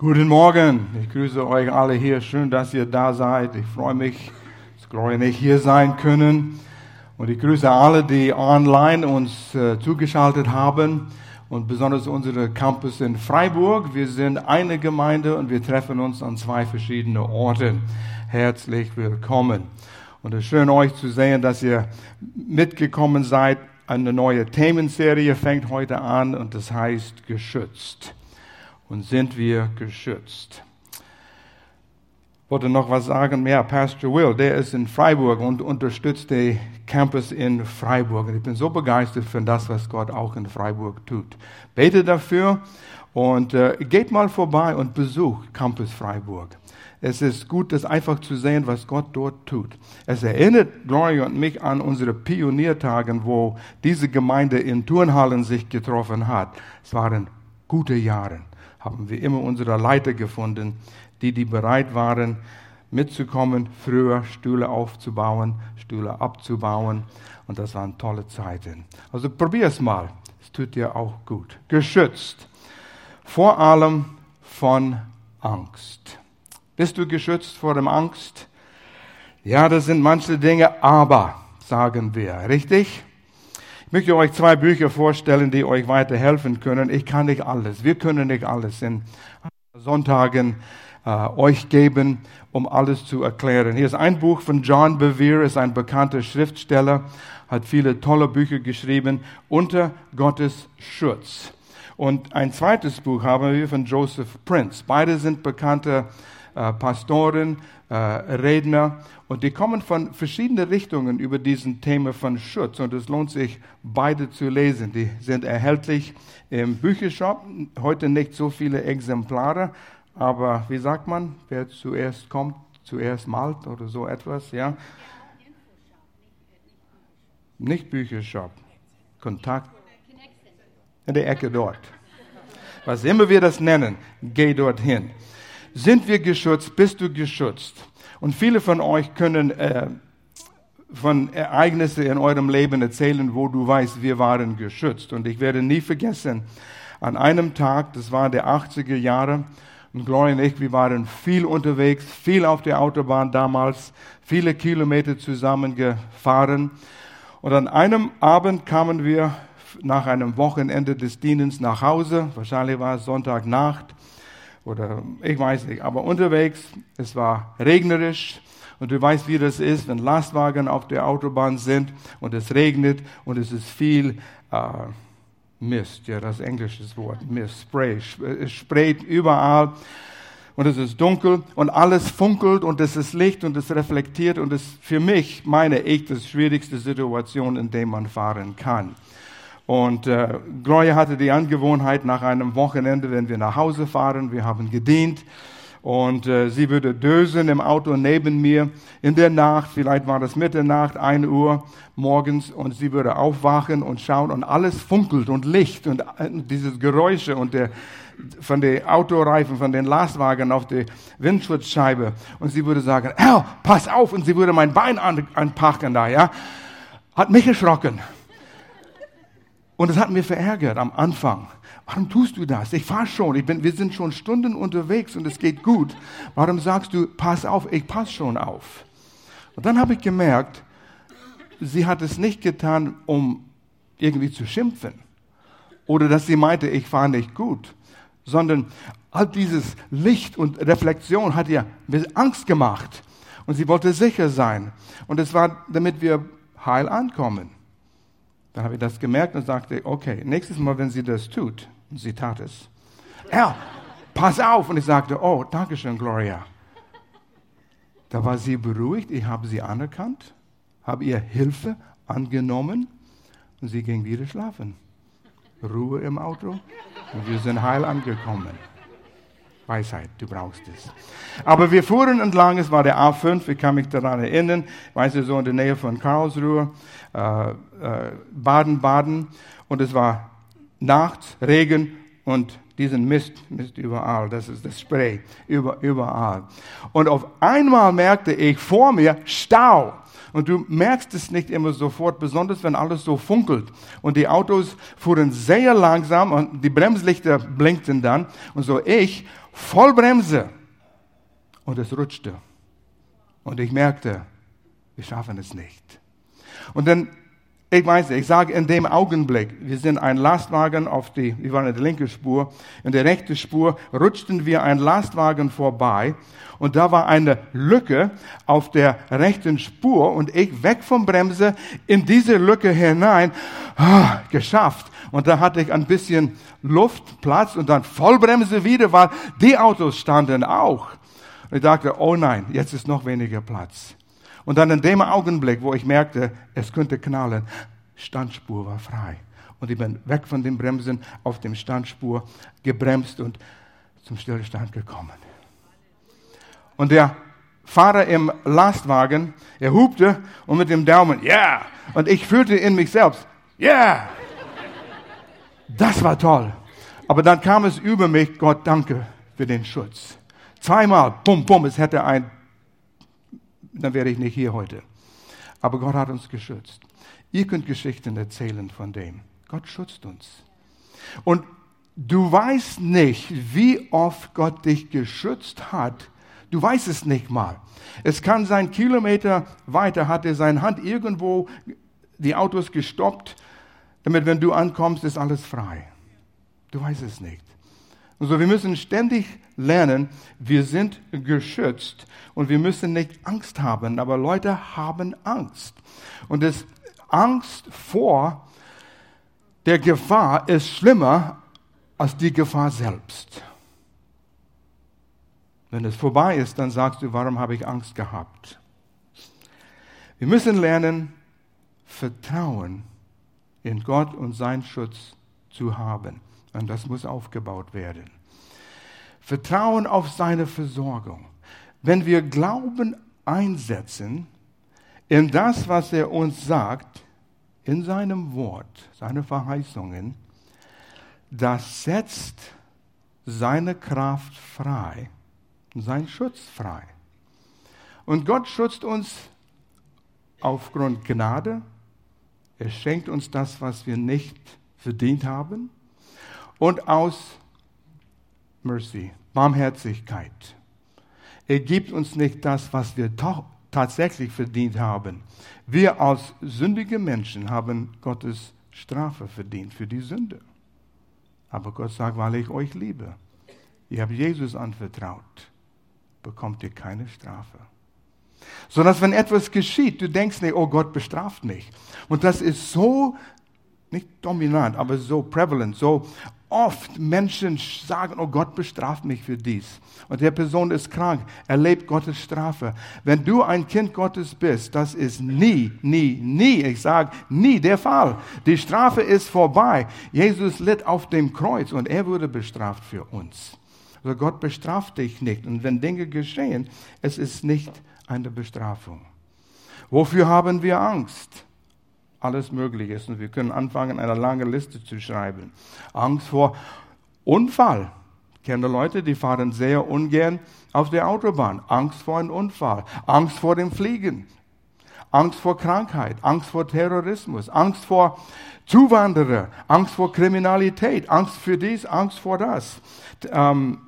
Guten Morgen, ich grüße euch alle hier. Schön, dass ihr da seid. Ich freue mich, dass Gloria nicht hier sein können. Und ich grüße alle, die online uns äh, zugeschaltet haben und besonders unsere Campus in Freiburg. Wir sind eine Gemeinde und wir treffen uns an zwei verschiedenen Orten. Herzlich willkommen. Und es ist schön, euch zu sehen, dass ihr mitgekommen seid. Eine neue Themenserie fängt heute an und das heißt geschützt und sind wir geschützt. Ich wollte noch was sagen. Ja, Pastor Will, der ist in Freiburg und unterstützt den Campus in Freiburg. Und ich bin so begeistert für das, was Gott auch in Freiburg tut. Bete dafür und äh, geht mal vorbei und besucht Campus Freiburg. Es ist gut, das einfach zu sehen, was Gott dort tut. Es erinnert Gloria und mich an unsere Pioniertagen, wo diese Gemeinde in Turnhallen sich getroffen hat. Es waren gute Jahre haben wir immer unsere Leiter gefunden, die, die bereit waren, mitzukommen, früher Stühle aufzubauen, Stühle abzubauen. Und das waren tolle Zeiten. Also probier es mal. Es tut dir auch gut. Geschützt. Vor allem von Angst. Bist du geschützt vor dem Angst? Ja, das sind manche Dinge, aber, sagen wir. Richtig? Ich möchte euch zwei Bücher vorstellen, die euch weiterhelfen können. Ich kann nicht alles. Wir können nicht alles in Sonntagen äh, euch geben, um alles zu erklären. Hier ist ein Buch von John Bevere, ist ein bekannter Schriftsteller, hat viele tolle Bücher geschrieben, Unter Gottes Schutz. Und ein zweites Buch haben wir von Joseph Prince. Beide sind bekannte äh, Pastoren, äh, Redner und die kommen von verschiedenen Richtungen über diesen Thema von Schutz und es lohnt sich beide zu lesen. Die sind erhältlich im Büchershop. Heute nicht so viele Exemplare, aber wie sagt man, wer zuerst kommt, zuerst malt oder so etwas, ja? Nicht Büchershop, Kontakt in der Ecke dort. Was immer wir das nennen, geh dorthin. Sind wir geschützt? Bist du geschützt? Und viele von euch können äh, von Ereignissen in eurem Leben erzählen, wo du weißt, wir waren geschützt. Und ich werde nie vergessen, an einem Tag, das war der 80er Jahre, und Gloria und ich, wir waren viel unterwegs, viel auf der Autobahn damals, viele Kilometer zusammen gefahren. Und an einem Abend kamen wir nach einem Wochenende des Dienens nach Hause, wahrscheinlich war es Sonntagnacht, oder ich weiß nicht, aber unterwegs, es war regnerisch und du weißt, wie das ist, wenn Lastwagen auf der Autobahn sind und es regnet und es ist viel äh, Mist, ja, das englische Wort, Mist, Spray, es sprayt überall und es ist dunkel und alles funkelt und es ist Licht und es reflektiert und es ist für mich, meine ich, das schwierigste Situation, in der man fahren kann. Und äh, Gloria hatte die Angewohnheit, nach einem Wochenende, wenn wir nach Hause fahren, wir haben gedient, und äh, sie würde dösen im Auto neben mir in der Nacht, vielleicht war das Mitternacht, ein Uhr morgens, und sie würde aufwachen und schauen und alles funkelt und Licht und äh, dieses Geräusche und der, von den Autoreifen, von den Lastwagen auf der Windschutzscheibe. Und sie würde sagen, Herr, pass auf, und sie würde mein Bein anpacken da, ja. Hat mich erschrocken. Und es hat mir verärgert am Anfang. Warum tust du das? Ich fahre schon. Ich bin, wir sind schon Stunden unterwegs und es geht gut. Warum sagst du, pass auf? Ich pass schon auf. Und dann habe ich gemerkt, sie hat es nicht getan, um irgendwie zu schimpfen. Oder dass sie meinte, ich fahre nicht gut. Sondern all dieses Licht und Reflexion hat ihr Angst gemacht. Und sie wollte sicher sein. Und es war, damit wir heil ankommen. Dann habe ich das gemerkt und sagte, okay, nächstes Mal, wenn sie das tut, und sie tat es, Herr, pass auf. Und ich sagte, oh, danke schön, Gloria. Da war sie beruhigt, ich habe sie anerkannt, habe ihr Hilfe angenommen und sie ging wieder schlafen. Ruhe im Auto und wir sind heil angekommen. Weisheit, du brauchst es. Aber wir fuhren entlang, es war der A5, ich kann mich daran erinnern, weißt du, so in der Nähe von Karlsruhe, äh, äh, Baden-Baden, und es war nachts, Regen und diesen Mist, Mist überall, das ist das Spray, über, überall. Und auf einmal merkte ich vor mir Stau. Und du merkst es nicht immer sofort, besonders wenn alles so funkelt. Und die Autos fuhren sehr langsam und die Bremslichter blinkten dann. Und so ich voll Bremse. Und es rutschte. Und ich merkte, wir schaffen es nicht. Und dann ich weiß nicht, ich sage in dem Augenblick, wir sind ein Lastwagen auf die, wir waren in der linken Spur, in der rechten Spur rutschten wir ein Lastwagen vorbei und da war eine Lücke auf der rechten Spur und ich weg vom Bremse in diese Lücke hinein, ah, geschafft. Und da hatte ich ein bisschen Luft, Platz und dann Vollbremse wieder, weil die Autos standen auch. Und ich dachte, oh nein, jetzt ist noch weniger Platz. Und dann in dem Augenblick, wo ich merkte, es könnte knallen, Standspur war frei. Und ich bin weg von den Bremsen auf dem Standspur gebremst und zum Stillstand gekommen. Und der Fahrer im Lastwagen, er hupte und mit dem Daumen, ja. Yeah! Und ich fühlte in mich selbst, ja. Yeah! Das war toll. Aber dann kam es über mich, Gott danke für den Schutz. Zweimal, bum, bum, es hätte ein dann wäre ich nicht hier heute. Aber Gott hat uns geschützt. Ihr könnt Geschichten erzählen von dem. Gott schützt uns. Und du weißt nicht, wie oft Gott dich geschützt hat. Du weißt es nicht mal. Es kann sein, Kilometer weiter hat er seine Hand irgendwo die Autos gestoppt, damit wenn du ankommst, ist alles frei. Du weißt es nicht. Also wir müssen ständig lernen, wir sind geschützt und wir müssen nicht Angst haben, aber Leute haben Angst. Und das Angst vor der Gefahr ist schlimmer als die Gefahr selbst. Wenn es vorbei ist, dann sagst du, warum habe ich Angst gehabt? Wir müssen lernen, Vertrauen in Gott und seinen Schutz zu haben. Und das muss aufgebaut werden. Vertrauen auf seine Versorgung. Wenn wir Glauben einsetzen in das, was er uns sagt, in seinem Wort, seine Verheißungen, das setzt seine Kraft frei, sein Schutz frei. Und Gott schützt uns aufgrund Gnade. Er schenkt uns das, was wir nicht verdient haben und aus Mercy, Barmherzigkeit. Er gibt uns nicht das, was wir tatsächlich verdient haben. Wir als sündige Menschen haben Gottes Strafe verdient für die Sünde. Aber Gott sagt, weil ich euch liebe, ihr habt Jesus anvertraut, bekommt ihr keine Strafe. Sondern wenn etwas geschieht, du denkst nicht, oh Gott bestraft mich. Und das ist so, nicht dominant, aber so prevalent, so oft Menschen sagen, oh Gott bestraft mich für dies. Und der Person ist krank, erlebt Gottes Strafe. Wenn du ein Kind Gottes bist, das ist nie, nie, nie, ich sage nie der Fall. Die Strafe ist vorbei. Jesus litt auf dem Kreuz und er wurde bestraft für uns. Also Gott bestraft dich nicht. Und wenn Dinge geschehen, es ist nicht eine Bestrafung. Wofür haben wir Angst? Alles möglich ist. Und wir können anfangen, eine lange Liste zu schreiben. Angst vor Unfall. Ich kenne Leute, die fahren sehr ungern auf der Autobahn. Angst vor einem Unfall. Angst vor dem Fliegen. Angst vor Krankheit. Angst vor Terrorismus. Angst vor Zuwanderer. Angst vor Kriminalität. Angst für dies, Angst vor das. Ähm,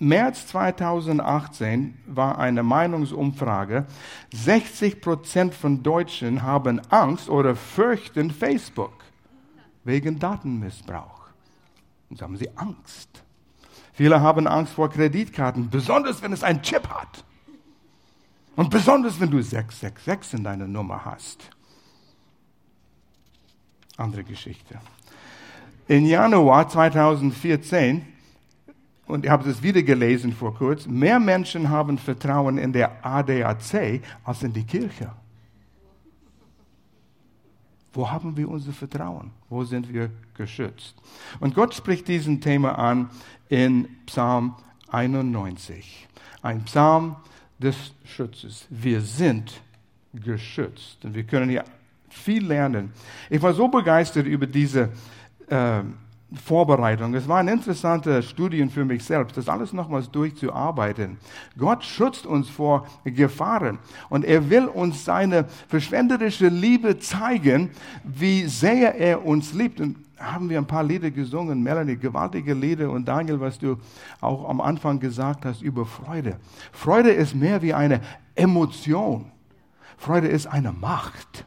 März 2018 war eine Meinungsumfrage. 60 Prozent von Deutschen haben Angst oder fürchten Facebook wegen Datenmissbrauch. Und haben sie Angst. Viele haben Angst vor Kreditkarten, besonders wenn es einen Chip hat. Und besonders wenn du 666 in deiner Nummer hast. Andere Geschichte. In Januar 2014 und ich habe es wieder gelesen vor kurzem, mehr Menschen haben Vertrauen in der ADAC als in die Kirche. Wo haben wir unser Vertrauen? Wo sind wir geschützt? Und Gott spricht diesen Thema an in Psalm 91. Ein Psalm des Schutzes. Wir sind geschützt. Und wir können hier viel lernen. Ich war so begeistert über diese äh, Vorbereitung. Es waren interessante Studien für mich selbst, das alles nochmals durchzuarbeiten. Gott schützt uns vor Gefahren und er will uns seine verschwenderische Liebe zeigen, wie sehr er uns liebt. Und haben wir ein paar Lieder gesungen, Melanie, gewaltige Lieder und Daniel, was du auch am Anfang gesagt hast über Freude. Freude ist mehr wie eine Emotion. Freude ist eine Macht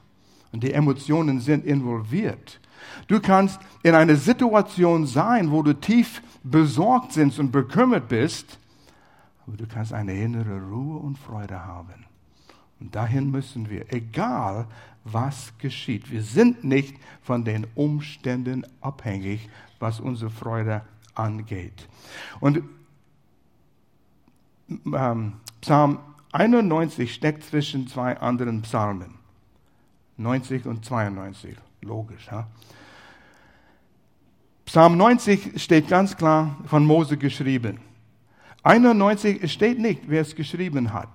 und die Emotionen sind involviert. Du kannst in einer Situation sein, wo du tief besorgt sind und bekümmert bist, aber du kannst eine innere Ruhe und Freude haben. Und dahin müssen wir, egal was geschieht. Wir sind nicht von den Umständen abhängig, was unsere Freude angeht. Und ähm, Psalm 91 steckt zwischen zwei anderen Psalmen. 90 und 92, logisch. Ha? Psalm 90 steht ganz klar von Mose geschrieben. 91 steht nicht, wer es geschrieben hat.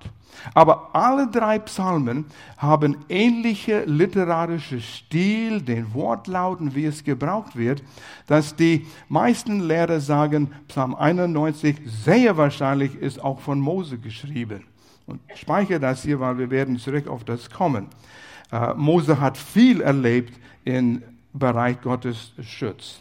Aber alle drei Psalmen haben ähnliche literarische Stil, den Wortlauten, wie es gebraucht wird, dass die meisten Lehrer sagen, Psalm 91 sehr wahrscheinlich ist auch von Mose geschrieben. Und speichere das hier, weil wir werden zurück auf das kommen. Äh, Mose hat viel erlebt im Bereich Gottes Schutz.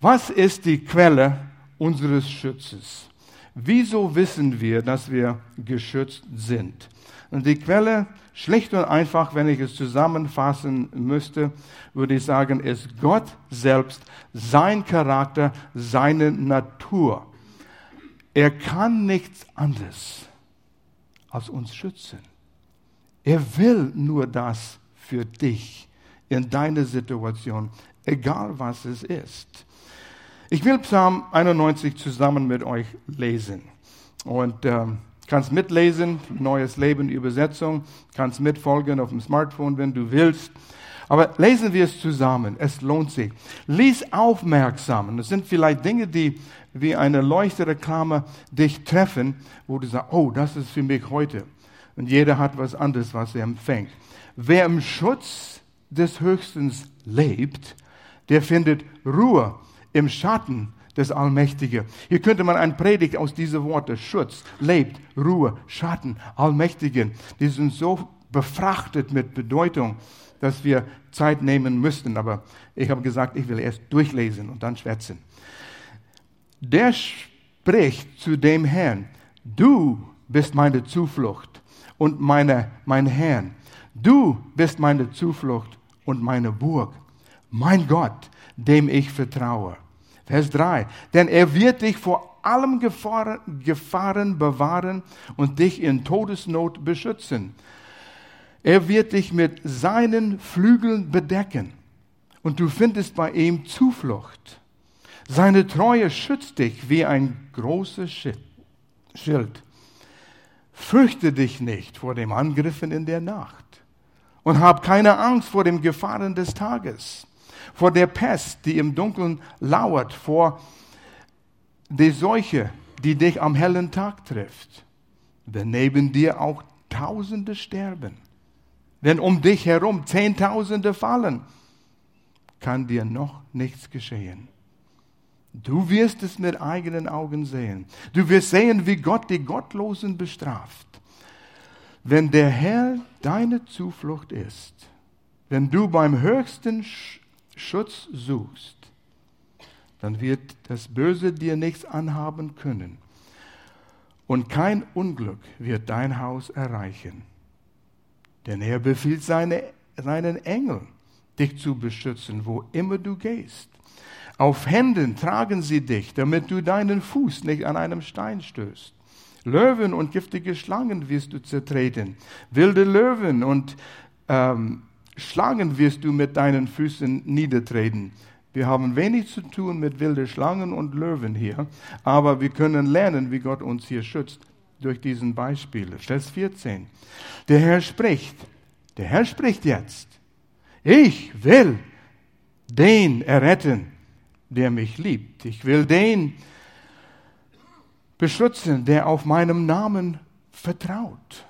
Was ist die Quelle unseres Schutzes? Wieso wissen wir, dass wir geschützt sind? Und die Quelle, schlicht und einfach, wenn ich es zusammenfassen müsste, würde ich sagen, ist Gott selbst, sein Charakter, seine Natur. Er kann nichts anderes als uns schützen. Er will nur das für dich in deiner Situation, egal was es ist. Ich will Psalm 91 zusammen mit euch lesen. Und ähm, kannst mitlesen, Neues Leben Übersetzung, kannst mitfolgen auf dem Smartphone, wenn du willst. Aber lesen wir es zusammen. Es lohnt sich. Lies aufmerksam. Das sind vielleicht Dinge, die wie eine Leuchtreklame dich treffen, wo du sagst, oh, das ist für mich heute. Und jeder hat was anderes, was er empfängt. Wer im Schutz des Höchstens lebt, der findet Ruhe im Schatten des Allmächtigen. Hier könnte man ein Predigt aus diesen Worten, Schutz, lebt, Ruhe, Schatten, Allmächtigen, die sind so befrachtet mit Bedeutung, dass wir Zeit nehmen müssten. Aber ich habe gesagt, ich will erst durchlesen und dann schwätzen. Der spricht zu dem Herrn, du bist meine Zuflucht und meine, mein Herrn. Du bist meine Zuflucht und meine Burg. Mein Gott, dem ich vertraue. Vers 3. Denn er wird dich vor allem Gefahren, Gefahren bewahren und dich in Todesnot beschützen. Er wird dich mit seinen Flügeln bedecken und du findest bei ihm Zuflucht. Seine Treue schützt dich wie ein großes Schild. Fürchte dich nicht vor dem Angriffen in der Nacht und hab keine Angst vor den Gefahren des Tages vor der Pest, die im Dunkeln lauert, vor der Seuche, die dich am hellen Tag trifft. Wenn neben dir auch Tausende sterben, wenn um dich herum Zehntausende fallen, kann dir noch nichts geschehen. Du wirst es mit eigenen Augen sehen. Du wirst sehen, wie Gott die Gottlosen bestraft. Wenn der Herr deine Zuflucht ist, wenn du beim höchsten Schutz suchst, dann wird das Böse dir nichts anhaben können. Und kein Unglück wird dein Haus erreichen. Denn er befiehlt seine, seinen Engeln, dich zu beschützen, wo immer du gehst. Auf Händen tragen sie dich, damit du deinen Fuß nicht an einem Stein stößt. Löwen und giftige Schlangen wirst du zertreten. Wilde Löwen und ähm, Schlangen wirst du mit deinen Füßen niedertreten. Wir haben wenig zu tun mit wilden Schlangen und Löwen hier, aber wir können lernen, wie Gott uns hier schützt durch diesen Beispiel. Vers 14. Der Herr spricht. Der Herr spricht jetzt. Ich will den erretten, der mich liebt. Ich will den beschützen, der auf meinem Namen vertraut.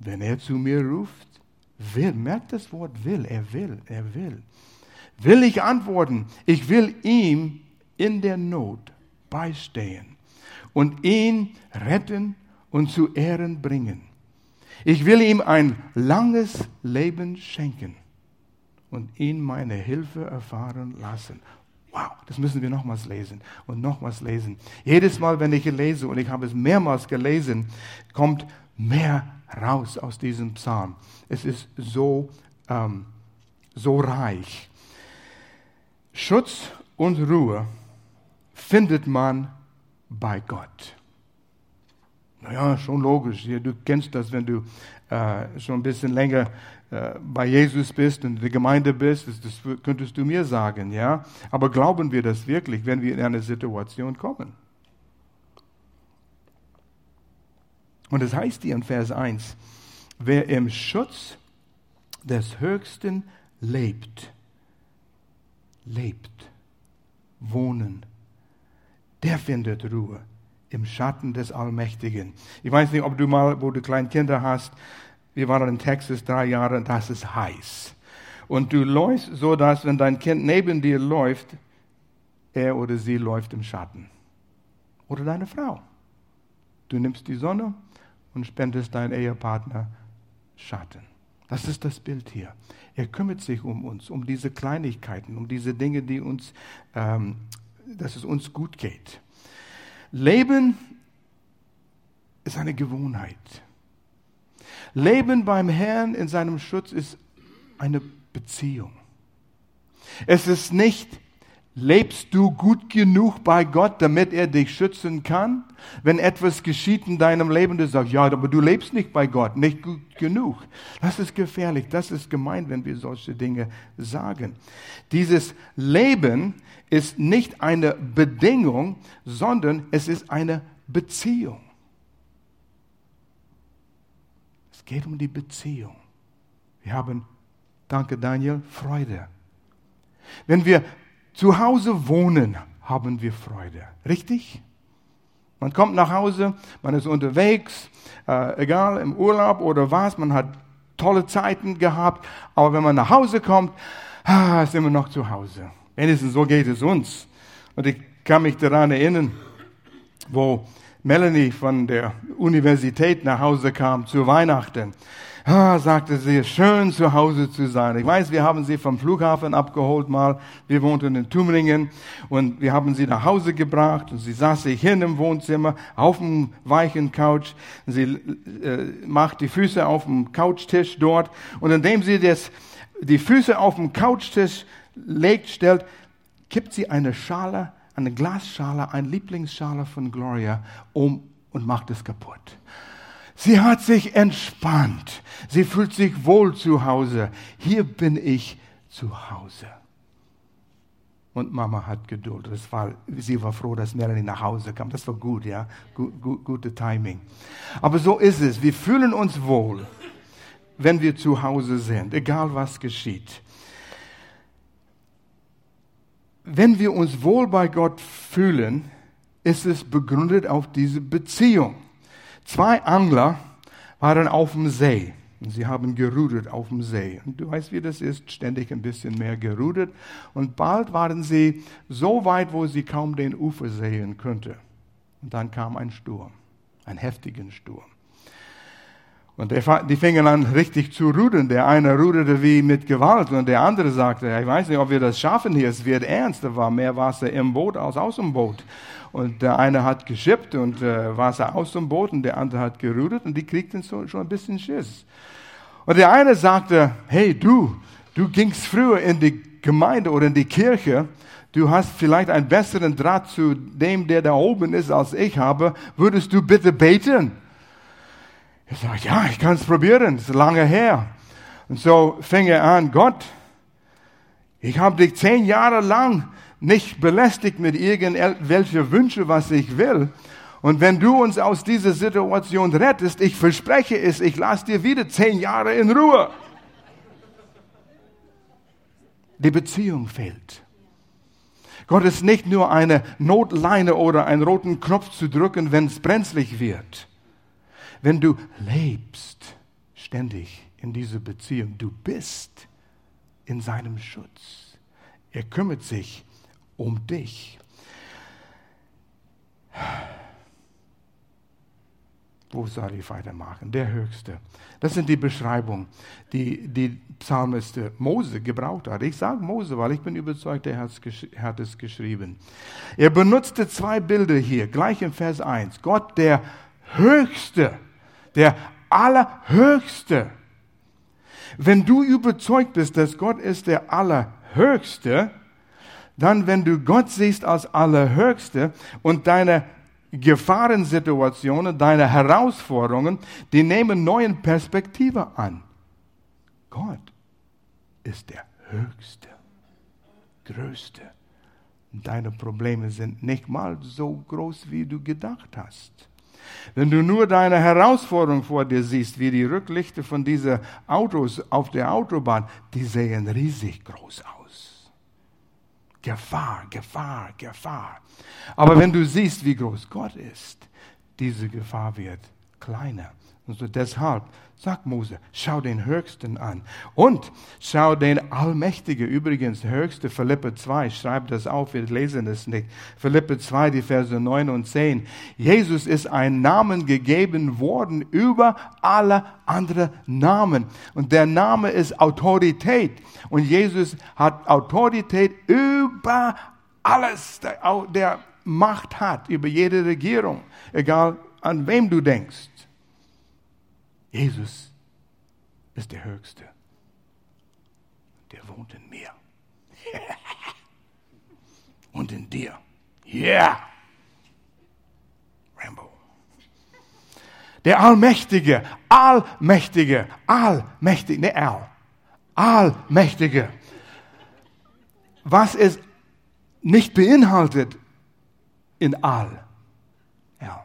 Wenn er zu mir ruft, will, merkt das Wort will, er will, er will. will ich antworten. Ich will ihm in der Not beistehen und ihn retten und zu Ehren bringen. Ich will ihm ein langes Leben schenken und ihn meine Hilfe erfahren lassen. Wow, das müssen wir nochmals lesen und nochmals lesen. Jedes Mal, wenn ich lese, und ich habe es mehrmals gelesen, kommt mehr raus aus diesem Psalm. Es ist so, ähm, so reich. Schutz und Ruhe findet man bei Gott. Naja, schon logisch. Du kennst das, wenn du äh, schon ein bisschen länger äh, bei Jesus bist und in der Gemeinde bist, das, das könntest du mir sagen, ja. Aber glauben wir das wirklich, wenn wir in eine Situation kommen? Und es heißt hier in Vers 1, wer im Schutz des Höchsten lebt, lebt, wohnen, der findet Ruhe im Schatten des Allmächtigen. Ich weiß nicht, ob du mal, wo du kleine Kinder hast, wir waren in Texas drei Jahre, das ist heiß. Und du läufst so, dass wenn dein Kind neben dir läuft, er oder sie läuft im Schatten. Oder deine Frau. Du nimmst die Sonne und spendest deinem Ehepartner Schatten. Das ist das Bild hier. Er kümmert sich um uns, um diese Kleinigkeiten, um diese Dinge, die uns, ähm, dass es uns gut geht. Leben ist eine Gewohnheit. Leben beim Herrn in seinem Schutz ist eine Beziehung. Es ist nicht Lebst du gut genug bei Gott, damit er dich schützen kann? Wenn etwas geschieht in deinem Leben, du sagst, ja, aber du lebst nicht bei Gott, nicht gut genug. Das ist gefährlich, das ist gemein, wenn wir solche Dinge sagen. Dieses Leben ist nicht eine Bedingung, sondern es ist eine Beziehung. Es geht um die Beziehung. Wir haben, danke Daniel, Freude. Wenn wir zu Hause wohnen haben wir Freude. Richtig? Man kommt nach Hause, man ist unterwegs, äh, egal im Urlaub oder was, man hat tolle Zeiten gehabt, aber wenn man nach Hause kommt, ah, ist immer noch zu Hause. Wenigstens so geht es uns. Und ich kann mich daran erinnern, wo Melanie von der Universität nach Hause kam zu Weihnachten ah, sagte sie, schön zu Hause zu sein. Ich weiß, wir haben sie vom Flughafen abgeholt mal. Wir wohnten in Tumringen und wir haben sie nach Hause gebracht und sie saß sich hin im Wohnzimmer auf dem weichen Couch. Sie äh, macht die Füße auf dem Couchtisch dort und indem sie das, die Füße auf dem Couchtisch legt, stellt, kippt sie eine Schale, eine Glasschale, eine Lieblingsschale von Gloria um und macht es kaputt. Sie hat sich entspannt. Sie fühlt sich wohl zu Hause. Hier bin ich zu Hause. Und Mama hat Geduld. Das war, sie war froh, dass Melanie nach Hause kam. Das war gut, ja. Gut, gut, gute Timing. Aber so ist es. Wir fühlen uns wohl, wenn wir zu Hause sind, egal was geschieht. Wenn wir uns wohl bei Gott fühlen, ist es begründet auf diese Beziehung. Zwei Angler waren auf dem See. Und sie haben gerudert auf dem See. Und du weißt, wie das ist, ständig ein bisschen mehr gerudert. Und bald waren sie so weit, wo sie kaum den Ufer sehen könnten. Und dann kam ein Sturm, ein heftigen Sturm. Und die fingen an richtig zu rudern. Der eine ruderte wie mit Gewalt und der andere sagte, ich weiß nicht, ob wir das schaffen hier, es wird ernst. Da war mehr Wasser im Boot als aus dem Boot. Und der eine hat geschippt und äh, Wasser aus dem Boot und der andere hat gerudert und die kriegten so, schon ein bisschen Schiss. Und der eine sagte, hey du, du gingst früher in die Gemeinde oder in die Kirche, du hast vielleicht einen besseren Draht zu dem, der da oben ist, als ich habe, würdest du bitte beten? Ich sage, ja, ich kann es probieren, das ist lange her. Und so fing er an, Gott, ich habe dich zehn Jahre lang nicht belästigt mit irgendwelchen Wünschen, was ich will. Und wenn du uns aus dieser Situation rettest, ich verspreche es, ich lasse dir wieder zehn Jahre in Ruhe. Die Beziehung fehlt. Gott ist nicht nur eine Notleine oder einen roten Knopf zu drücken, wenn es brenzlig wird. Wenn du lebst ständig in dieser Beziehung, du bist in seinem Schutz. Er kümmert sich um dich. Wo soll ich weitermachen? Der Höchste. Das sind die Beschreibungen, die die Psalmist Mose gebraucht hat. Ich sage Mose, weil ich bin überzeugt, er hat es geschrieben. Er benutzte zwei Bilder hier, gleich im Vers 1. Gott, der Höchste, der Allerhöchste. Wenn du überzeugt bist, dass Gott ist der Allerhöchste, dann, wenn du Gott siehst als Allerhöchste und deine Gefahrensituationen, deine Herausforderungen, die nehmen neuen Perspektive an. Gott ist der Höchste, Größte. Deine Probleme sind nicht mal so groß, wie du gedacht hast. Wenn du nur deine Herausforderung vor dir siehst, wie die Rücklichter von diesen Autos auf der Autobahn, die sehen riesig groß aus. Gefahr, Gefahr, Gefahr. Aber wenn du siehst, wie groß Gott ist, diese Gefahr wird kleiner. Und deshalb sagt Mose, schau den Höchsten an. Und schau den Allmächtigen. Übrigens, Höchste, Philippe 2, schreib das auf, wir lesen es nicht. Philippe 2, die Verse 9 und 10. Jesus ist ein Namen gegeben worden über alle anderen Namen. Und der Name ist Autorität. Und Jesus hat Autorität über alles, der Macht hat, über jede Regierung, egal an wem du denkst. Jesus ist der Höchste. Der wohnt in mir. Und in dir. Yeah. Rambo. Der Allmächtige, Allmächtige, Allmächtige, ne, Al. Allmächtige. Was es nicht beinhaltet in All. Al.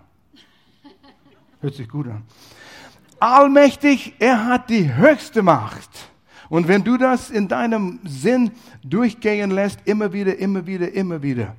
Hört sich gut an allmächtig, er hat die höchste Macht. Und wenn du das in deinem Sinn durchgehen lässt, immer wieder, immer wieder, immer wieder,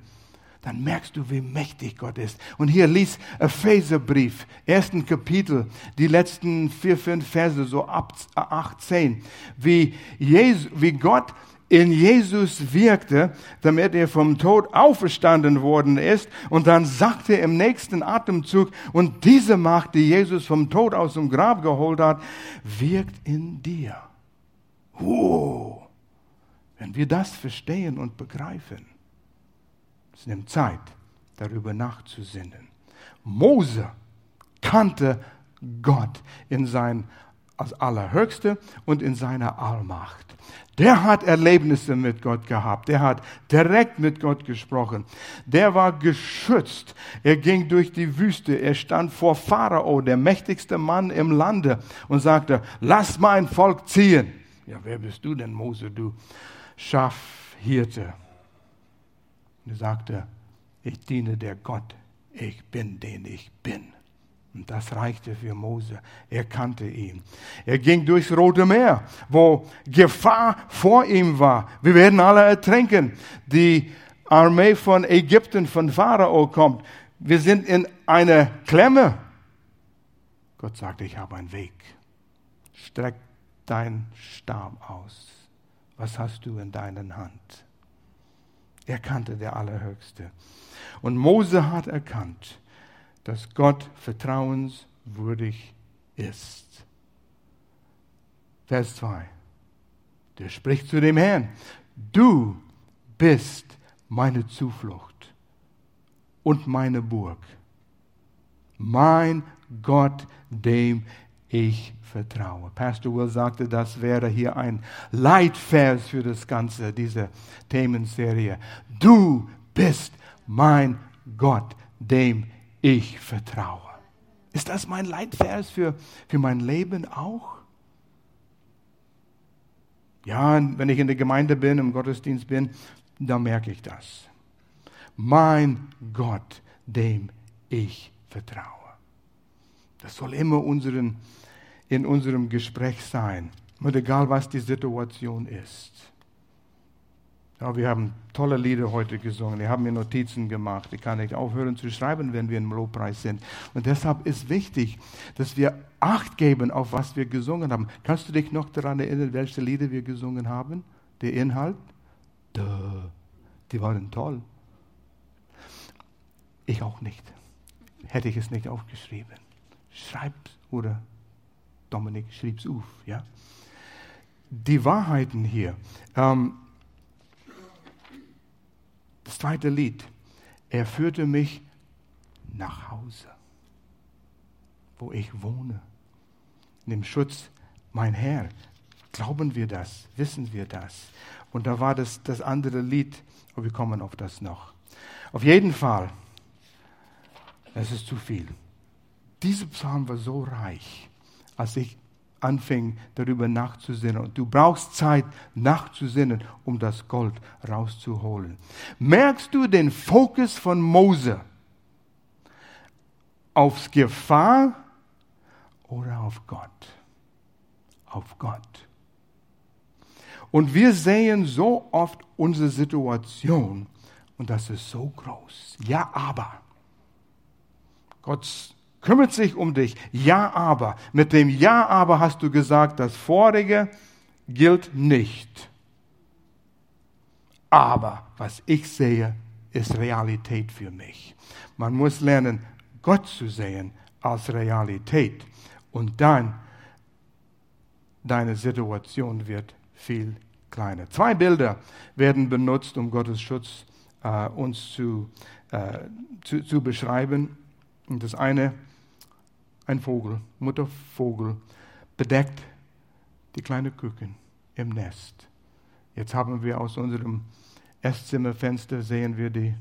dann merkst du, wie mächtig Gott ist. Und hier liest Epheserbrief, ersten Kapitel, die letzten vier, fünf Verse, so ab 18, wie, Jesus, wie Gott in Jesus wirkte, damit er vom Tod auferstanden worden ist. Und dann sagte er im nächsten Atemzug, und diese Macht, die Jesus vom Tod aus dem Grab geholt hat, wirkt in dir. Wow. Wenn wir das verstehen und begreifen, es nimmt Zeit, darüber nachzusinnen. Mose kannte Gott in sein als Allerhöchste und in seiner Allmacht. Der hat Erlebnisse mit Gott gehabt. Der hat direkt mit Gott gesprochen. Der war geschützt. Er ging durch die Wüste. Er stand vor Pharao, der mächtigste Mann im Lande, und sagte, lass mein Volk ziehen. Ja, wer bist du denn, Mose, du Schafhirte? Und er sagte, ich diene der Gott. Ich bin, den ich bin. Und das reichte für Mose. Er kannte ihn. Er ging durchs Rote Meer, wo Gefahr vor ihm war. Wir werden alle ertrinken. Die Armee von Ägypten, von Pharao kommt. Wir sind in einer Klemme. Gott sagte, ich habe einen Weg. Streck dein Stab aus. Was hast du in deiner Hand? Er kannte der Allerhöchste. Und Mose hat erkannt, dass Gott vertrauenswürdig ist. Vers 2. Der spricht zu dem Herrn, du bist meine Zuflucht und meine Burg, mein Gott, dem ich vertraue. Pastor Will sagte, das wäre hier ein Leitvers für das Ganze, diese Themenserie. Du bist mein Gott, dem ich vertraue. Ist das mein Leitvers für, für mein Leben auch? Ja, wenn ich in der Gemeinde bin, im Gottesdienst bin, dann merke ich das. Mein Gott, dem ich vertraue. Das soll immer unseren, in unserem Gespräch sein. Und egal, was die Situation ist. Ja, wir haben tolle Lieder heute gesungen. Wir haben mir Notizen gemacht. Ich kann nicht aufhören zu schreiben, wenn wir im Lobpreis sind. Und deshalb ist wichtig, dass wir Acht geben auf was wir gesungen haben. Kannst du dich noch daran erinnern, welche Lieder wir gesungen haben? Der Inhalt? Duh. Die waren toll. Ich auch nicht. Hätte ich es nicht aufgeschrieben. Schreibt oder Dominik schrieb's auf, ja. Die Wahrheiten hier. Ähm, das zweite Lied. Er führte mich nach Hause, wo ich wohne, in dem Schutz mein Herr. Glauben wir das? Wissen wir das? Und da war das, das andere Lied, und wir kommen auf das noch. Auf jeden Fall, es ist zu viel. Dieser Psalm war so reich, als ich anfing, darüber nachzusinnen. Und du brauchst Zeit, nachzusinnen, um das Gold rauszuholen. Merkst du den Fokus von Mose aufs Gefahr oder auf Gott? Auf Gott. Und wir sehen so oft unsere Situation und das ist so groß. Ja, aber. Gott kümmert sich um dich. Ja, aber. Mit dem Ja, aber hast du gesagt, das vorige gilt nicht. Aber was ich sehe, ist Realität für mich. Man muss lernen, Gott zu sehen als Realität. Und dann deine Situation wird viel kleiner. Zwei Bilder werden benutzt, um Gottes Schutz äh, uns zu, äh, zu, zu beschreiben. Und das eine, ein Vogel, Muttervogel, bedeckt die kleine Küken im Nest. Jetzt haben wir aus unserem Esszimmerfenster sehen wir die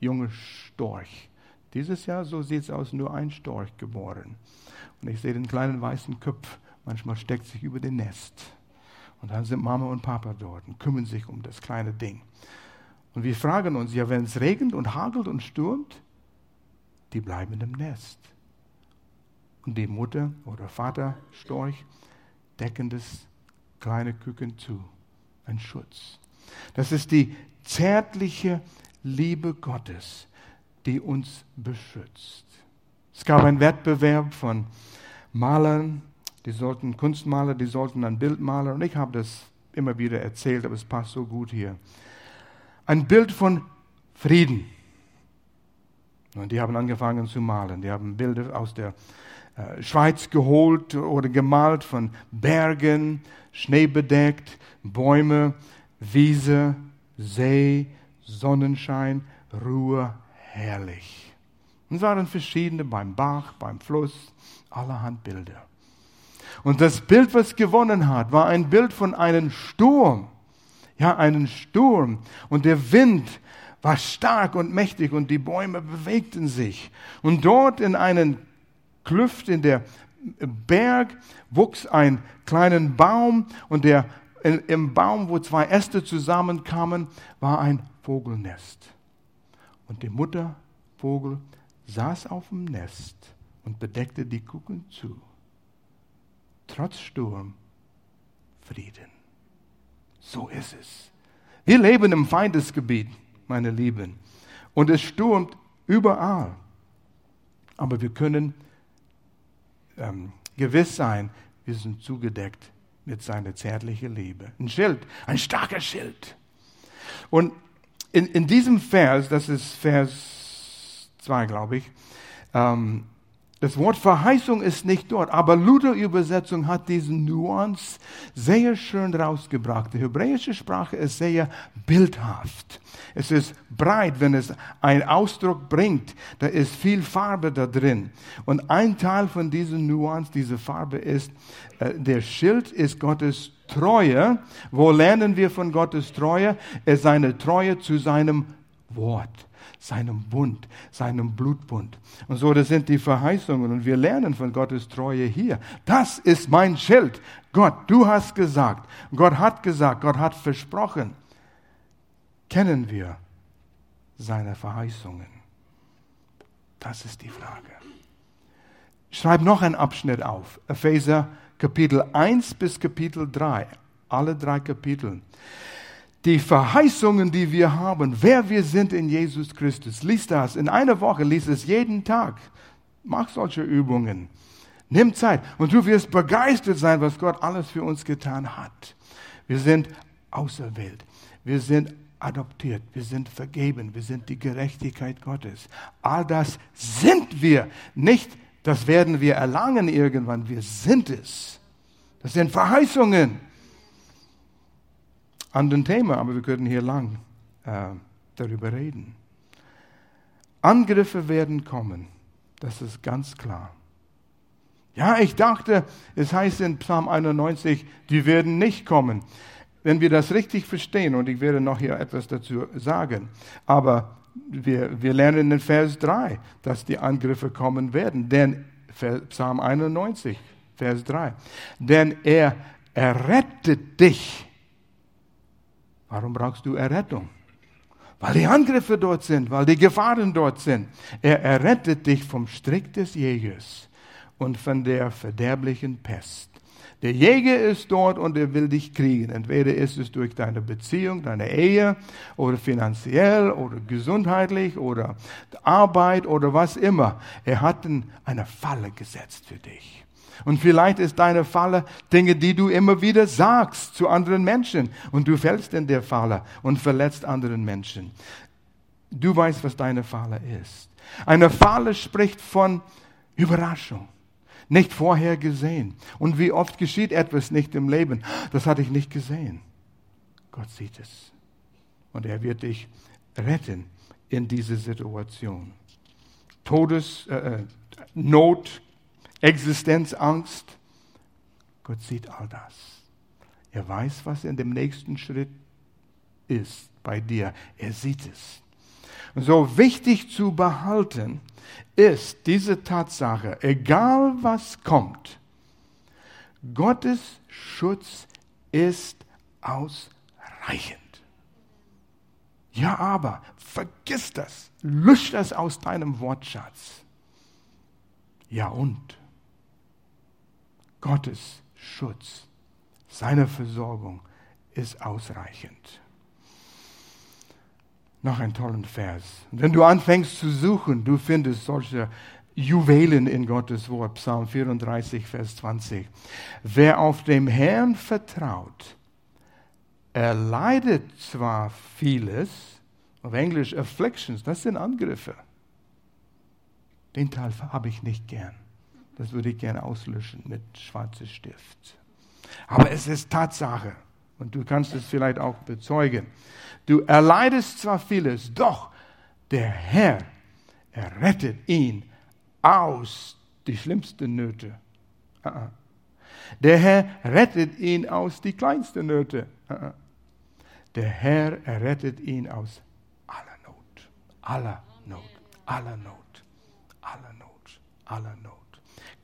junge Storch. Dieses Jahr, so sieht es aus, nur ein Storch geboren. Und ich sehe den kleinen weißen Kopf, manchmal steckt sich über den Nest. Und dann sind Mama und Papa dort und kümmern sich um das kleine Ding. Und wir fragen uns, ja, wenn es regnet und hagelt und stürmt, die bleiben im Nest. Und die Mutter oder Vater Storch decken das kleine Küken zu. Ein Schutz. Das ist die zärtliche Liebe Gottes, die uns beschützt. Es gab einen Wettbewerb von Malern die sollten Kunstmaler, die sollten ein Bild malen. Und ich habe das immer wieder erzählt, aber es passt so gut hier. Ein Bild von Frieden. Und die haben angefangen zu malen. Die haben Bilder aus der Schweiz geholt oder gemalt von Bergen, schneebedeckt, Bäume, Wiese, See, Sonnenschein, Ruhe, herrlich. Es waren verschiedene beim Bach, beim Fluss, allerhand Bilder. Und das Bild, was gewonnen hat, war ein Bild von einem Sturm. Ja, einen Sturm. Und der Wind war stark und mächtig und die Bäume bewegten sich. Und dort in einen Klüft in der Berg wuchs ein kleinen Baum und der, im Baum, wo zwei Äste zusammenkamen, war ein Vogelnest. Und die Muttervogel saß auf dem Nest und bedeckte die Kuchen zu trotz Sturm Frieden. So ist es. Wir leben im Feindesgebiet, meine Lieben. Und es stürmt überall. Aber wir können ähm, gewiss sein, wir sind zugedeckt mit seiner zärtlichen Liebe. Ein Schild, ein starker Schild. Und in, in diesem Vers, das ist Vers 2, glaube ich, ähm, das Wort Verheißung ist nicht dort, aber Luther-Übersetzung hat diesen Nuance sehr schön rausgebracht. Die hebräische Sprache ist sehr bildhaft. Es ist breit, wenn es einen Ausdruck bringt. Da ist viel Farbe da drin. Und ein Teil von diesem Nuance, diese Farbe ist, äh, der Schild ist Gottes Treue. Wo lernen wir von Gottes Treue? Es ist seine Treue zu seinem Wort seinem Bund, seinem Blutbund. Und so, das sind die Verheißungen und wir lernen von Gottes Treue hier. Das ist mein Schild. Gott, du hast gesagt, Gott hat gesagt, Gott hat versprochen. Kennen wir seine Verheißungen? Das ist die Frage. Schreib noch einen Abschnitt auf. Epheser Kapitel 1 bis Kapitel 3. Alle drei Kapitel die Verheißungen, die wir haben, wer wir sind in Jesus Christus. Lies das. In einer Woche lies es jeden Tag. Mach solche Übungen. Nimm Zeit und du wirst begeistert sein, was Gott alles für uns getan hat. Wir sind auserwählt. Wir sind adoptiert, wir sind vergeben, wir sind die Gerechtigkeit Gottes. All das sind wir, nicht das werden wir erlangen irgendwann, wir sind es. Das sind Verheißungen. Anderen Thema, aber wir können hier lang äh, darüber reden. Angriffe werden kommen, das ist ganz klar. Ja, ich dachte, es heißt in Psalm 91, die werden nicht kommen. Wenn wir das richtig verstehen, und ich werde noch hier etwas dazu sagen, aber wir, wir lernen in Vers 3, dass die Angriffe kommen werden. Denn Psalm 91, Vers 3. Denn er errettet dich. Warum brauchst du Errettung? Weil die Angriffe dort sind, weil die Gefahren dort sind. Er errettet dich vom Strick des Jägers und von der verderblichen Pest. Der Jäger ist dort und er will dich kriegen. Entweder ist es durch deine Beziehung, deine Ehe oder finanziell oder gesundheitlich oder Arbeit oder was immer. Er hat eine Falle gesetzt für dich. Und vielleicht ist deine Falle Dinge, die du immer wieder sagst zu anderen Menschen. Und du fällst in der Falle und verletzt anderen Menschen. Du weißt, was deine Falle ist. Eine Falle spricht von Überraschung nicht vorher gesehen. Und wie oft geschieht etwas nicht im Leben? Das hatte ich nicht gesehen. Gott sieht es. Und er wird dich retten in diese Situation. Todes, äh, äh Not, Existenzangst. Gott sieht all das. Er weiß, was in dem nächsten Schritt ist bei dir. Er sieht es. So wichtig zu behalten ist diese Tatsache, egal was kommt, Gottes Schutz ist ausreichend. Ja, aber vergiss das, lösch das aus deinem Wortschatz. Ja und Gottes Schutz, seine Versorgung ist ausreichend noch einen tollen Vers. Wenn du anfängst zu suchen, du findest solche Juwelen in Gottes Wort, Psalm 34, Vers 20. Wer auf dem Herrn vertraut, erleidet zwar vieles, auf Englisch Afflictions, das sind Angriffe. Den Teil habe ich nicht gern. Das würde ich gerne auslöschen mit schwarzem Stift. Aber es ist Tatsache. Und du kannst es vielleicht auch bezeugen. Du erleidest zwar vieles, doch der Herr errettet ihn aus die schlimmsten Nöte. Uh-uh. Der Herr rettet ihn aus die kleinsten Nöte. Uh-uh. Der Herr errettet ihn aus aller Not, aller Not, aller Not, aller Not, aller Not.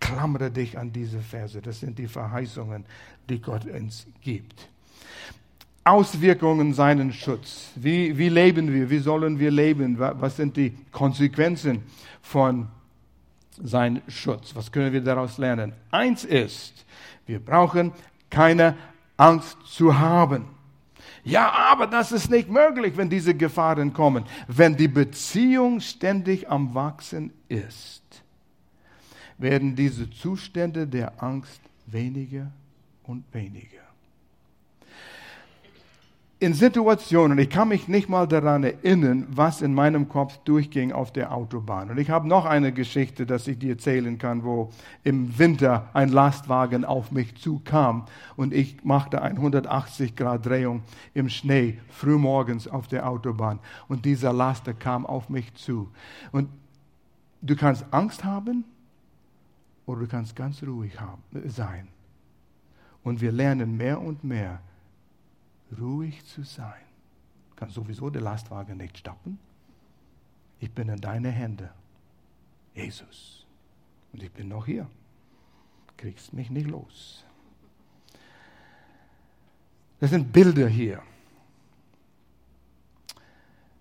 Klammere dich an diese Verse. Das sind die Verheißungen, die Gott uns gibt. Auswirkungen seinen Schutz. Wie, wie leben wir? Wie sollen wir leben? Was sind die Konsequenzen von seinem Schutz? Was können wir daraus lernen? Eins ist, wir brauchen keine Angst zu haben. Ja, aber das ist nicht möglich, wenn diese Gefahren kommen. Wenn die Beziehung ständig am Wachsen ist, werden diese Zustände der Angst weniger und weniger in Situationen, ich kann mich nicht mal daran erinnern, was in meinem Kopf durchging auf der Autobahn. Und ich habe noch eine Geschichte, dass ich dir erzählen kann, wo im Winter ein Lastwagen auf mich zukam und ich machte eine 180 Grad Drehung im Schnee frühmorgens auf der Autobahn und dieser Laster kam auf mich zu. Und du kannst Angst haben oder du kannst ganz ruhig haben, sein. Und wir lernen mehr und mehr, ruhig zu sein. Kann sowieso der Lastwagen nicht stoppen. Ich bin in deine Hände, Jesus. Und ich bin noch hier. Kriegst mich nicht los. Das sind Bilder hier.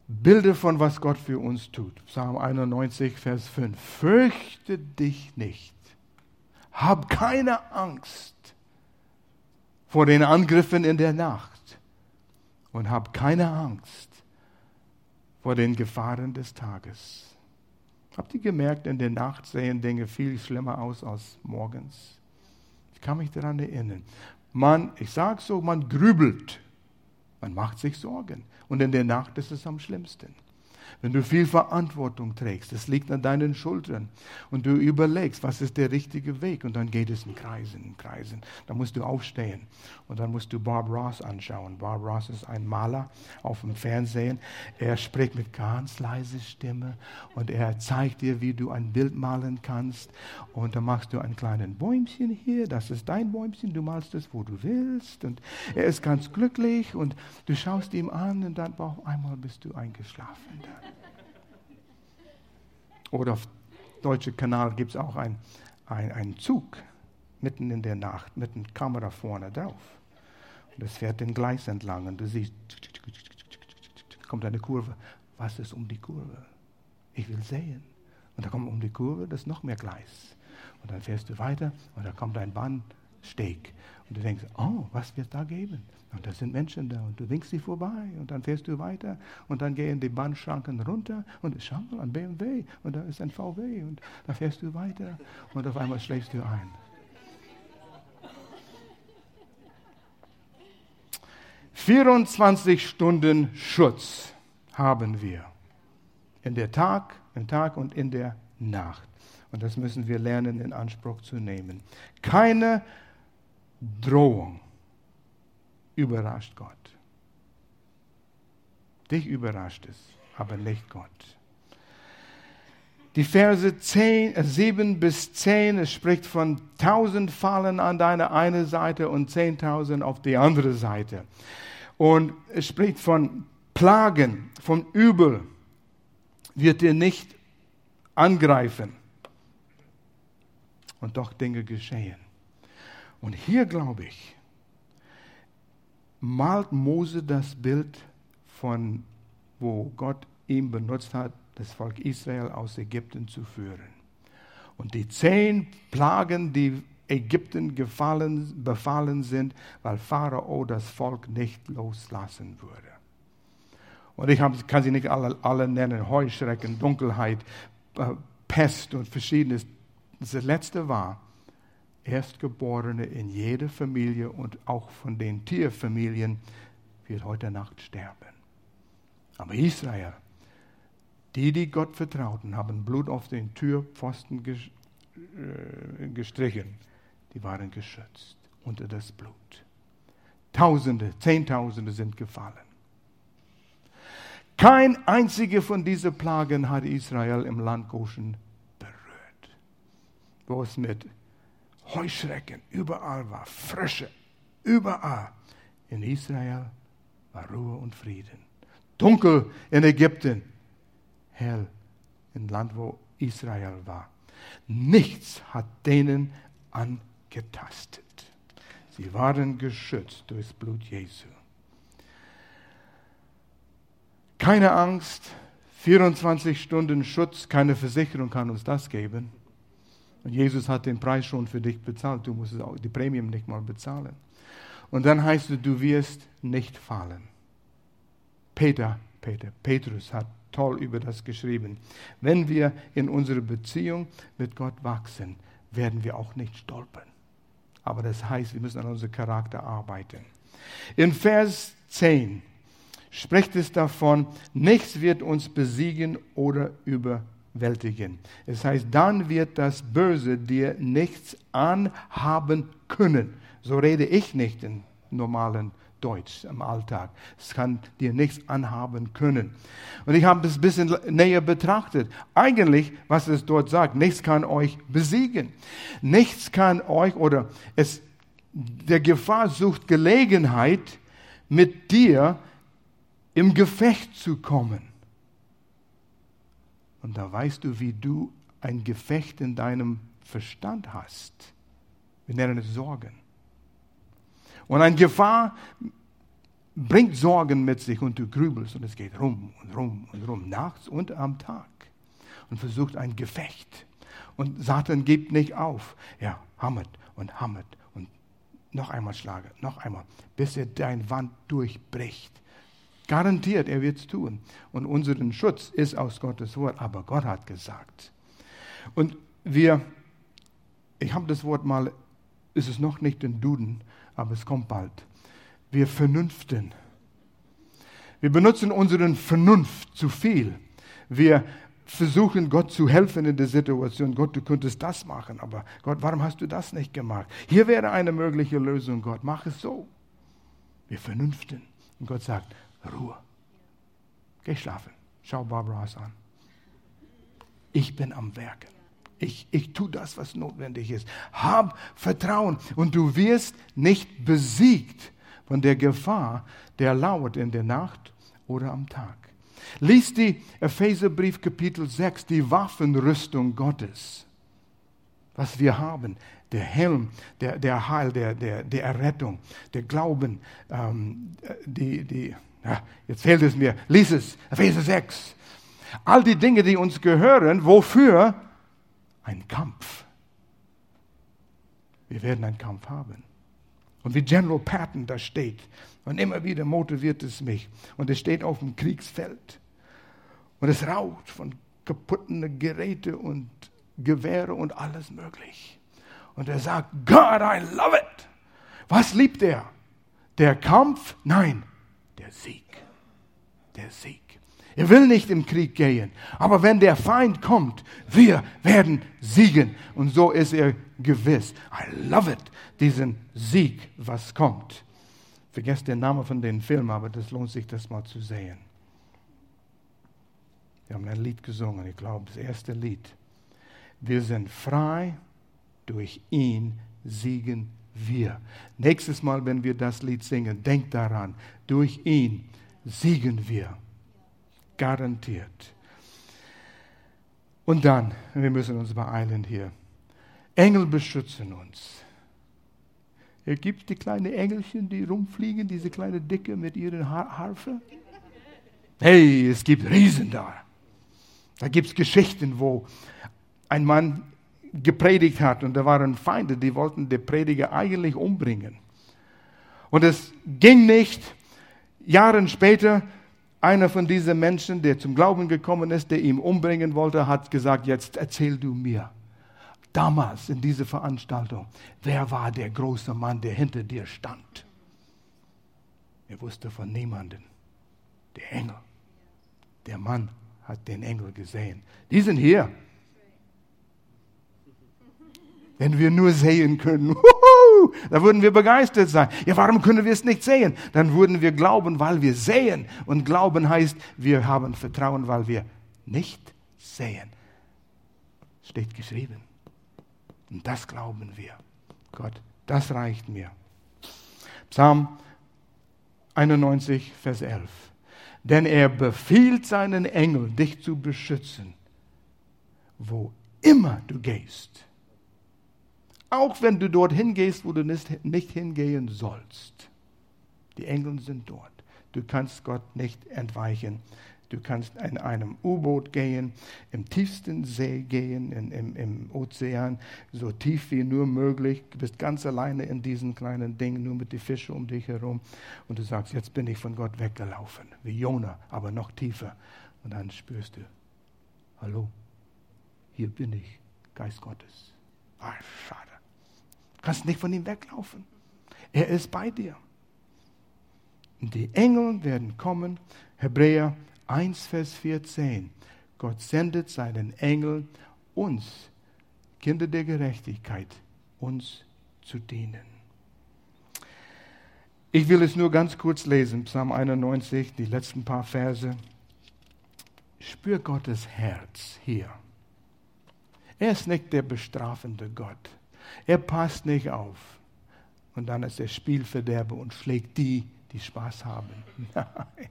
Bilder von was Gott für uns tut. Psalm 91, Vers 5. Fürchte dich nicht. Hab keine Angst vor den Angriffen in der Nacht und hab keine Angst vor den Gefahren des Tages. Habt ihr gemerkt, in der Nacht sehen Dinge viel schlimmer aus als morgens? Ich kann mich daran erinnern. Man, ich sage so, man grübelt Man macht sich Sorgen. Und in der Nacht ist es am schlimmsten. Wenn du viel Verantwortung trägst, es liegt an deinen Schultern und du überlegst, was ist der richtige Weg und dann geht es in Kreisen, in Kreisen. Dann musst du aufstehen und dann musst du Bob Ross anschauen. Bob Ross ist ein Maler auf dem Fernsehen. Er spricht mit ganz leiser Stimme und er zeigt dir, wie du ein Bild malen kannst und dann machst du ein kleines Bäumchen hier, das ist dein Bäumchen, du malst es, wo du willst und er ist ganz glücklich und du schaust ihm an und dann auf einmal bist du eingeschlafen. Dann. Oder auf deutschen Kanal gibt es auch einen ein Zug mitten in der Nacht mit einer Kamera vorne drauf. Und es fährt den Gleis entlang und du siehst, kommt eine Kurve. Was ist um die Kurve? Ich will sehen. Und da kommt um die Kurve, das noch mehr Gleis. Und dann fährst du weiter und da kommt ein Bahnsteg. Und du denkst, oh, was wird da geben? Und da sind Menschen da und du winkst sie vorbei und dann fährst du weiter und dann gehen die Bahnschranken runter und schau mal, ein BMW und da ist ein VW und da fährst du weiter und auf einmal schläfst du ein. Vierundzwanzig Stunden Schutz haben wir. In der Tag, im Tag und in der Nacht. Und das müssen wir lernen in Anspruch zu nehmen. Keine Drohung überrascht Gott. Dich überrascht es, aber nicht Gott. Die Verse 10, 7 äh, bis 10, es spricht von tausend Fallen an deine eine Seite und zehntausend auf die andere Seite. Und es spricht von Plagen, von Übel, wird dir nicht angreifen. Und doch Dinge geschehen. Und hier glaube ich, malt Mose das Bild von, wo Gott ihn benutzt hat, das Volk Israel aus Ägypten zu führen. Und die zehn Plagen, die Ägypten gefallen, befallen sind, weil Pharao das Volk nicht loslassen würde. Und ich hab, kann sie nicht alle, alle nennen, Heuschrecken, Dunkelheit, äh, Pest und verschiedenes. Das letzte war, Erstgeborene in jeder Familie und auch von den Tierfamilien wird heute Nacht sterben. Aber Israel, die, die Gott vertrauten, haben Blut auf den Türpfosten äh, gestrichen. Die waren geschützt unter das Blut. Tausende, Zehntausende sind gefallen. Kein einziger von diesen Plagen hat Israel im Land Goshen berührt. Wo es mit Heuschrecken, überall war Frische, überall. In Israel war Ruhe und Frieden. Dunkel in Ägypten, hell im Land, wo Israel war. Nichts hat denen angetastet. Sie waren geschützt durchs Blut Jesu. Keine Angst, 24 Stunden Schutz, keine Versicherung kann uns das geben. Und Jesus hat den Preis schon für dich bezahlt. Du musst auch die Prämien nicht mal bezahlen. Und dann heißt es, du wirst nicht fallen. Peter, Peter, Petrus hat toll über das geschrieben. Wenn wir in unserer Beziehung mit Gott wachsen, werden wir auch nicht stolpern. Aber das heißt, wir müssen an unserem Charakter arbeiten. In Vers 10 spricht es davon, nichts wird uns besiegen oder überwinden überwältigen. Es heißt, dann wird das Böse dir nichts anhaben können. So rede ich nicht in normalen Deutsch im Alltag. Es kann dir nichts anhaben können. Und ich habe es ein bisschen näher betrachtet. Eigentlich, was es dort sagt, nichts kann euch besiegen. Nichts kann euch oder es, der Gefahr sucht Gelegenheit, mit dir im Gefecht zu kommen. Und da weißt du, wie du ein Gefecht in deinem Verstand hast. Wir nennen es Sorgen. Und eine Gefahr bringt Sorgen mit sich und du grübelst und es geht rum und rum und rum, nachts und am Tag. Und versucht ein Gefecht. Und Satan gibt nicht auf. Er hammert und hammert und noch einmal schlage, noch einmal, bis er dein Wand durchbricht. Garantiert, er wird es tun. Und unseren Schutz ist aus Gottes Wort, aber Gott hat gesagt. Und wir, ich habe das Wort mal, ist es noch nicht in Duden, aber es kommt bald. Wir vernünften Wir benutzen unseren Vernunft zu viel. Wir versuchen Gott zu helfen in der Situation. Gott, du könntest das machen, aber Gott, warum hast du das nicht gemacht? Hier wäre eine mögliche Lösung, Gott, mach es so. Wir vernünften. Und Gott sagt, Ruhe. Geh schlafen. Schau Barbara an. Ich bin am Werken. Ich, ich tue das, was notwendig ist. Hab Vertrauen und du wirst nicht besiegt von der Gefahr, der lauert in der Nacht oder am Tag. Lies die Epheserbrief Kapitel 6, die Waffenrüstung Gottes. Was wir haben, der Helm, der, der Heil, der, der, der Errettung, der Glauben, ähm, die, die, ja, jetzt fehlt es mir, lies es, Epheser 6. All die Dinge, die uns gehören, wofür? Ein Kampf. Wir werden einen Kampf haben. Und wie General Patton da steht, und immer wieder motiviert es mich. Und es steht auf dem Kriegsfeld. Und es raucht von kaputten Geräte und Gewehre und alles möglich. Und er sagt, God, I love it. Was liebt er? Der Kampf? Nein, der Sieg. Der Sieg. Er will nicht im Krieg gehen. Aber wenn der Feind kommt, wir werden siegen. Und so ist er gewiss. I love it, diesen Sieg, was kommt. Vergesst den Namen von den Film, aber das lohnt sich, das mal zu sehen. Wir haben ein Lied gesungen, ich glaube, das erste Lied. Wir sind frei, durch ihn siegen wir. Nächstes Mal, wenn wir das Lied singen, denkt daran, durch ihn siegen wir. Garantiert. Und dann, wir müssen uns beeilen hier. Engel beschützen uns. Er gibt die kleinen Engelchen, die rumfliegen, diese kleine Dicke mit ihren Harfe. Hey, es gibt Riesen da. Da gibt es Geschichten, wo ein Mann gepredigt hat und da waren Feinde, die wollten den Prediger eigentlich umbringen. Und es ging nicht. Jahre später einer von diesen Menschen, der zum Glauben gekommen ist, der ihn umbringen wollte, hat gesagt, jetzt erzähl du mir. Damals in dieser Veranstaltung, wer war der große Mann, der hinter dir stand? Er wusste von niemanden. Der Engel. Der Mann hat den Engel gesehen. Die sind hier. Wenn wir nur sehen können, da würden wir begeistert sein. Ja, warum können wir es nicht sehen? Dann würden wir glauben, weil wir sehen. Und Glauben heißt, wir haben Vertrauen, weil wir nicht sehen. Steht geschrieben. Und das glauben wir. Gott, das reicht mir. Psalm 91, Vers 11. Denn er befiehlt seinen Engel, dich zu beschützen, wo immer du gehst. Auch wenn du dorthin gehst, wo du nicht hingehen sollst. Die Engel sind dort. Du kannst Gott nicht entweichen. Du kannst in einem U-Boot gehen, im tiefsten See gehen, in, im, im Ozean, so tief wie nur möglich. Du bist ganz alleine in diesem kleinen Ding, nur mit den Fischen um dich herum. Und du sagst, jetzt bin ich von Gott weggelaufen, wie Jona, aber noch tiefer. Und dann spürst du, hallo, hier bin ich, Geist Gottes. Ah, schade. Kannst nicht von ihm weglaufen. Er ist bei dir. Die Engel werden kommen. Hebräer 1, Vers 14. Gott sendet seinen Engel uns, Kinder der Gerechtigkeit, uns zu dienen. Ich will es nur ganz kurz lesen, Psalm 91, die letzten paar Verse. Spür Gottes Herz hier. Er ist nicht der bestrafende Gott. Er passt nicht auf. Und dann ist er Spielverderber und schlägt die, die Spaß haben. Nein.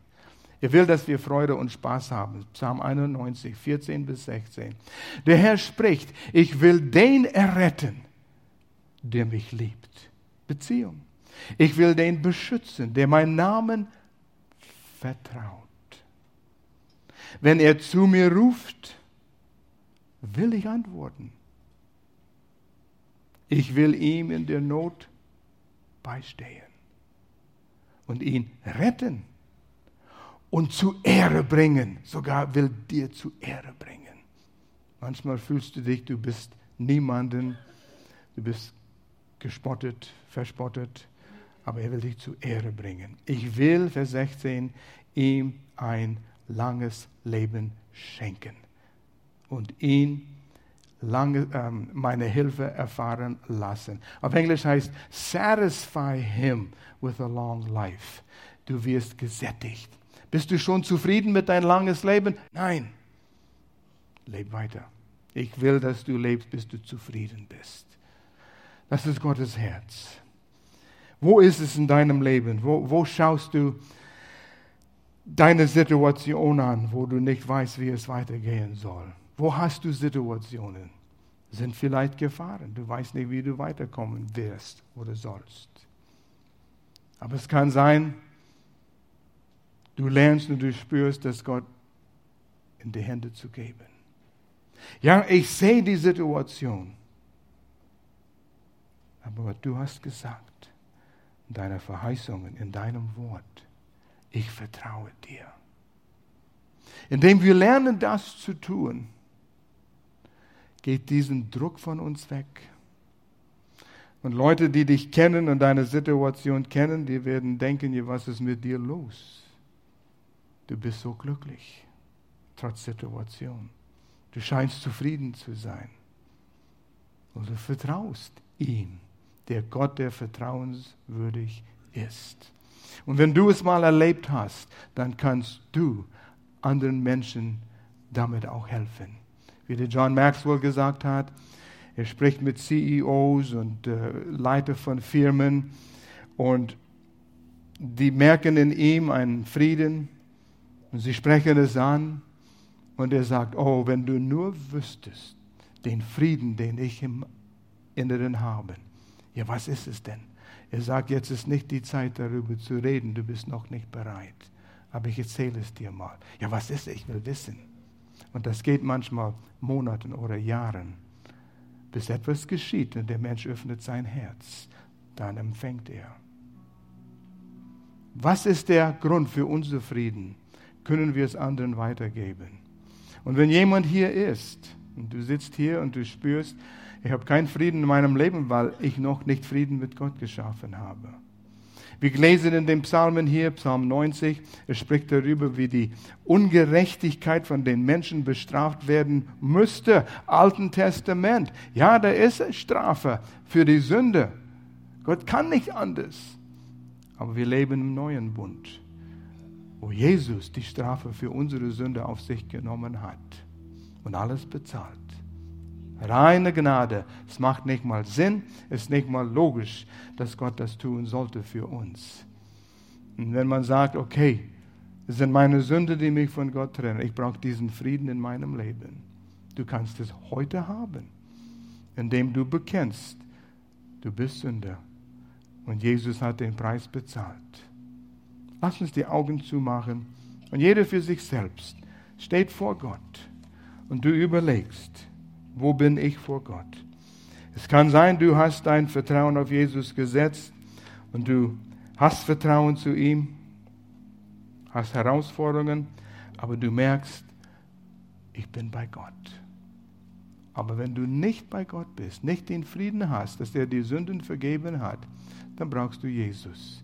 Er will, dass wir Freude und Spaß haben. Psalm 91, 14 bis 16. Der Herr spricht, ich will den erretten, der mich liebt. Beziehung. Ich will den beschützen, der meinen Namen vertraut. Wenn er zu mir ruft, will ich antworten. Ich will ihm in der Not beistehen und ihn retten und zu Ehre bringen. Sogar will dir zu Ehre bringen. Manchmal fühlst du dich, du bist niemanden, du bist gespottet, verspottet. aber er will dich zur Ehre bringen. Ich will, Vers 16, ihm ein langes Leben schenken und ihn lange, ähm, meine Hilfe erfahren lassen. Auf Englisch heißt satisfy him with a long life. Du wirst gesättigt. Bist du schon zufrieden mit dein langes Leben? Nein. Leb weiter. Ich will, dass du lebst, bis du zufrieden bist. Das ist Gottes Herz. Wo ist es in deinem Leben? Wo, wo schaust du deine Situation an, wo du nicht weißt, wie es weitergehen soll? Wo hast du Situationen? Sind vielleicht Gefahren. Du weißt nicht, wie du weiterkommen wirst oder sollst. Aber es kann sein, du lernst und du spürst, dass Gott in die Hände zu geben. Ja, ich sehe die Situation. Aber du hast gesagt, in deiner Verheißungen, in deinem Wort, ich vertraue dir. Indem wir lernen, das zu tun, geht diesen Druck von uns weg. Und Leute, die dich kennen und deine Situation kennen, die werden denken, was ist mit dir los? Du bist so glücklich, trotz Situation. Du scheinst zufrieden zu sein. Und du vertraust ihm, der Gott, der vertrauenswürdig ist. Und wenn du es mal erlebt hast, dann kannst du anderen Menschen damit auch helfen wie der John Maxwell gesagt hat. Er spricht mit CEOs und äh, Leiter von Firmen und die merken in ihm einen Frieden und sie sprechen es an und er sagt, oh, wenn du nur wüsstest, den Frieden, den ich im Inneren habe. Ja, was ist es denn? Er sagt, jetzt ist nicht die Zeit darüber zu reden, du bist noch nicht bereit. Aber ich erzähle es dir mal. Ja, was ist es? Ich will wissen. Und das geht manchmal Monaten oder Jahren, bis etwas geschieht und der Mensch öffnet sein Herz. Dann empfängt er. Was ist der Grund für unser Frieden? Können wir es anderen weitergeben? Und wenn jemand hier ist und du sitzt hier und du spürst, ich habe keinen Frieden in meinem Leben, weil ich noch nicht Frieden mit Gott geschaffen habe wir lesen in den Psalmen hier, Psalm 90, er spricht darüber, wie die Ungerechtigkeit von den Menschen bestraft werden müsste. Alten Testament. Ja, da ist Strafe für die Sünde. Gott kann nicht anders. Aber wir leben im neuen Bund, wo Jesus die Strafe für unsere Sünde auf sich genommen hat und alles bezahlt. Reine Gnade. Es macht nicht mal Sinn, es ist nicht mal logisch, dass Gott das tun sollte für uns. Und wenn man sagt, okay, es sind meine Sünde, die mich von Gott trennen, ich brauche diesen Frieden in meinem Leben. Du kannst es heute haben, indem du bekennst, du bist Sünder. Und Jesus hat den Preis bezahlt. Lass uns die Augen zumachen und jeder für sich selbst steht vor Gott und du überlegst, wo bin ich vor Gott? Es kann sein, du hast dein Vertrauen auf Jesus gesetzt und du hast Vertrauen zu ihm, hast Herausforderungen, aber du merkst, ich bin bei Gott. Aber wenn du nicht bei Gott bist, nicht den Frieden hast, dass er die Sünden vergeben hat, dann brauchst du Jesus.